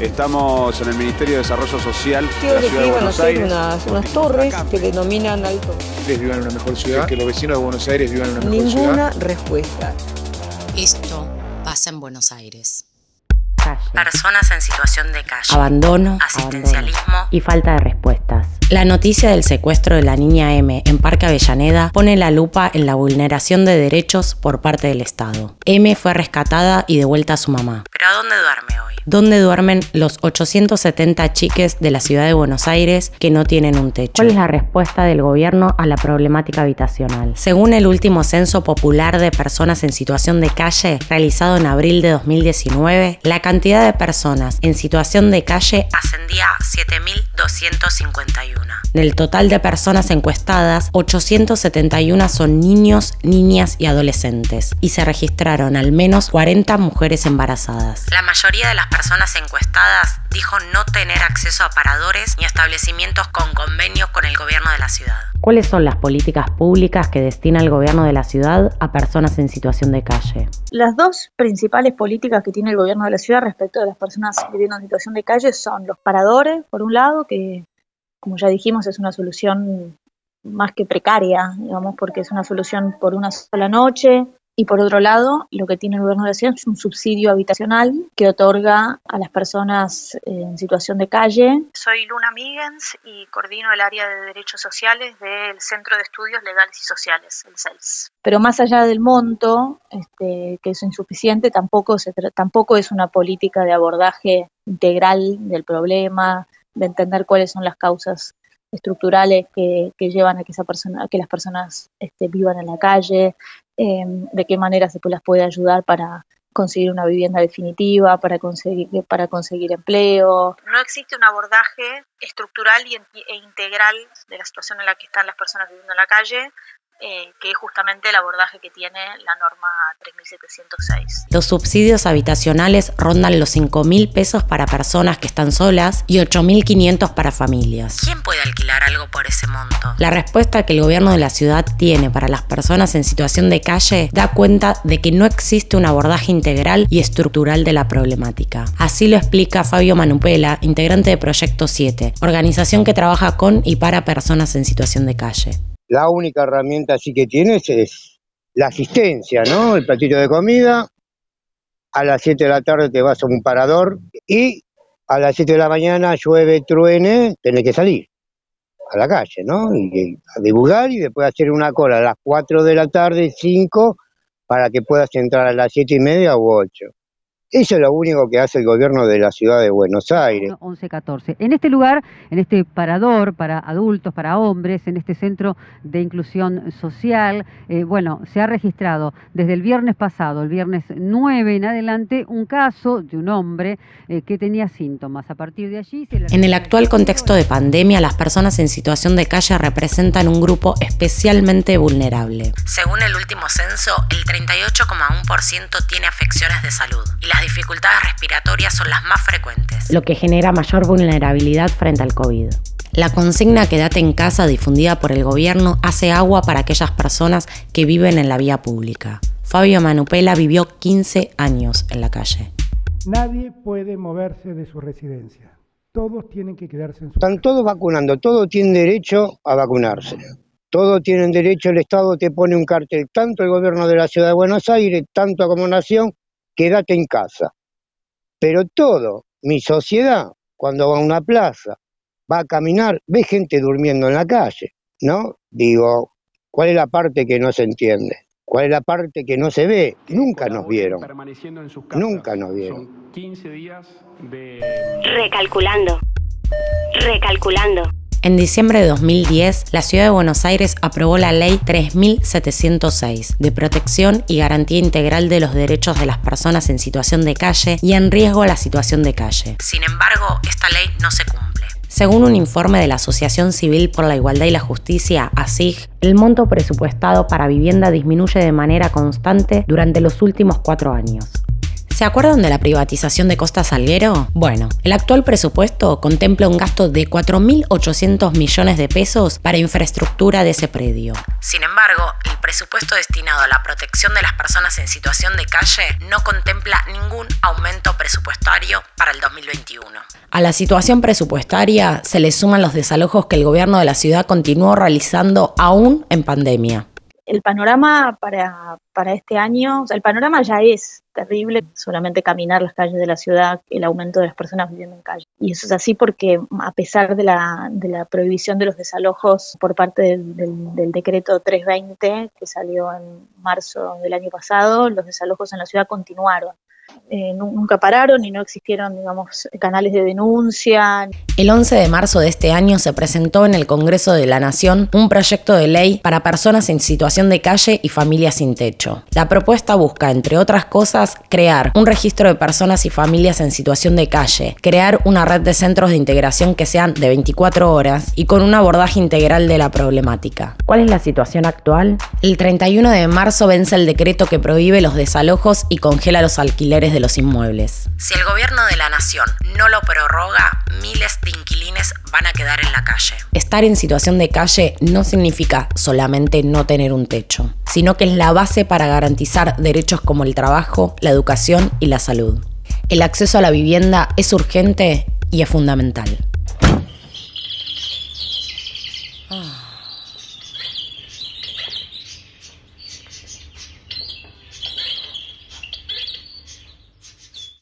Estamos en el Ministerio de Desarrollo Social de la que Ciudad de Buenos Aires. unas, unas torres que denominan alto. ustedes vivan en una mejor ciudad, que los vecinos de Buenos Aires vivan en una mejor ciudad. Ninguna respuesta. Esto pasa en Buenos Aires. calle, Personas en situación de calle. abandono, Asistencialismo. y falta de respuestas. La noticia del secuestro de la niña M en Parque Avellaneda pone la lupa en la vulneración de derechos por parte del Estado. M fue rescatada y devuelta a su mamá. ¿Pero a dónde duerme hoy? ¿Dónde duermen los 870 chiques de la ciudad de Buenos Aires que no tienen un techo? ¿Cuál es la respuesta del gobierno a la problemática habitacional? Según el último censo popular de personas en situación de calle, realizado en abril de 2019, la cantidad de personas en situación de calle ascendía a 7.251. Del total de personas encuestadas, 871 son niños, niñas y adolescentes, y se registraron al menos 40 mujeres embarazadas. La mayoría de las personas encuestadas dijo no tener acceso a paradores ni establecimientos con convenios con el gobierno de la ciudad. ¿Cuáles son las políticas públicas que destina el gobierno de la ciudad a personas en situación de calle? Las dos principales políticas que tiene el gobierno de la ciudad respecto de las personas viviendo en situación de calle son los paradores, por un lado, que como ya dijimos es una solución más que precaria, digamos, porque es una solución por una sola noche. Y por otro lado, lo que tiene el gobierno de la ciudad es un subsidio habitacional que otorga a las personas en situación de calle. Soy Luna Migens y coordino el área de derechos sociales del Centro de Estudios Legales y Sociales, el CELS. Pero más allá del monto, este, que es insuficiente, tampoco, se tampoco es una política de abordaje integral del problema, de entender cuáles son las causas estructurales que, que llevan a que, esa persona, que las personas este, vivan en la calle, eh, de qué manera se las puede ayudar para conseguir una vivienda definitiva, para conseguir, para conseguir empleo. No existe un abordaje estructural y, e integral de la situación en la que están las personas viviendo en la calle, eh, que es justamente el abordaje que tiene la norma 3706. Los subsidios habitacionales rondan los 5 mil pesos para personas que están solas y 8.500 para familias. ¿Quién puede alquilar algo por ese monto? La respuesta que el gobierno de la ciudad tiene para las personas en situación de calle da cuenta de que no existe un abordaje integral y estructural de la problemática. Así lo explica Fabio Manupela, integrante de Proyecto 7, organización que trabaja con y para personas en situación de calle. La única herramienta así que tienes es la asistencia, ¿no? El platito de comida. A las 7 de la tarde te vas a un parador y a las 7 de la mañana llueve, truene, tenés que salir a la calle, ¿no? Y a divulgar y después hacer una cola a las 4 de la tarde, 5, para que puedas entrar a las 7 y media u 8. Eso es lo único que hace el gobierno de la ciudad de Buenos Aires. 11-14. En este lugar, en este parador para adultos, para hombres, en este centro de inclusión social, eh, bueno, se ha registrado desde el viernes pasado, el viernes 9 en adelante, un caso de un hombre eh, que tenía síntomas. A partir de allí... Se le- En el actual contexto de pandemia, las personas en situación de calle representan un grupo especialmente vulnerable. Según el último censo, el 38,1% tiene afecciones de salud y las dificultades respiratorias son las más frecuentes. Lo que genera mayor vulnerabilidad frente al COVID. La consigna Quédate en casa difundida por el gobierno hace agua para aquellas personas que viven en la vía pública. Fabio Manupela vivió 15 años en la calle. Nadie puede moverse de su residencia. Todos tienen que quedarse en su Están todos vacunando, todos tienen derecho a vacunarse. Todos tienen derecho, el Estado te pone un cartel, tanto el gobierno de la ciudad de Buenos Aires, tanto como nación, quédate en casa. Pero todo, mi sociedad, cuando va a una plaza, va a caminar, ve gente durmiendo en la calle, ¿no? Digo, ¿cuál es la parte que no se entiende? ¿Cuál es la parte que no se ve? Nunca nos vieron. permaneciendo en sus casas. Nunca nos vieron. Son 15 días de Recalculando. Recalculando. En diciembre de 2010, la Ciudad de Buenos Aires aprobó la Ley 3706 de protección y garantía integral de los derechos de las personas en situación de calle y en riesgo a la situación de calle. Sin embargo, esta ley no se cumple. Según un informe de la Asociación Civil por la Igualdad y la Justicia, ASIG, el monto presupuestado para vivienda disminuye de manera constante durante los últimos cuatro años. ¿Se acuerdan de la privatización de Costa Salguero? Bueno, el actual presupuesto contempla un gasto de 4.800 millones de pesos para infraestructura de ese predio. Sin embargo, el presupuesto destinado a la protección de las personas en situación de calle no contempla ningún aumento presupuestario para el 2021. A la situación presupuestaria se le suman los desalojos que el gobierno de la ciudad continuó realizando aún en pandemia el panorama para, para este año, o sea, el panorama ya es terrible, solamente caminar las calles de la ciudad, el aumento de las personas viviendo en calle. Y eso es así porque a pesar de la, de la prohibición de los desalojos por parte del, del decreto 320 que salió en marzo del año pasado, los desalojos en la ciudad continuaron. Eh, nunca pararon y no existieron, digamos, canales de denuncia. El 11 de marzo de este año se presentó en el Congreso de la Nación un proyecto de ley para personas en situación de calle y familias sin techo. La propuesta busca, entre otras cosas, crear un registro de personas y familias en situación de calle, crear una red de centros de integración que sean de 24 horas y con un abordaje integral de la problemática. ¿Cuál es la situación actual? El 31 de marzo vence el decreto que prohíbe los desalojos y congela los alquileres de los inmuebles. Si el gobierno de la nación no lo prorroga, miles de inquilines van a quedar en la calle. Estar en situación de calle no significa solamente no tener un techo, sino que es la base para garantizar derechos como el trabajo, la educación y la salud. El acceso a la vivienda es urgente y es fundamental.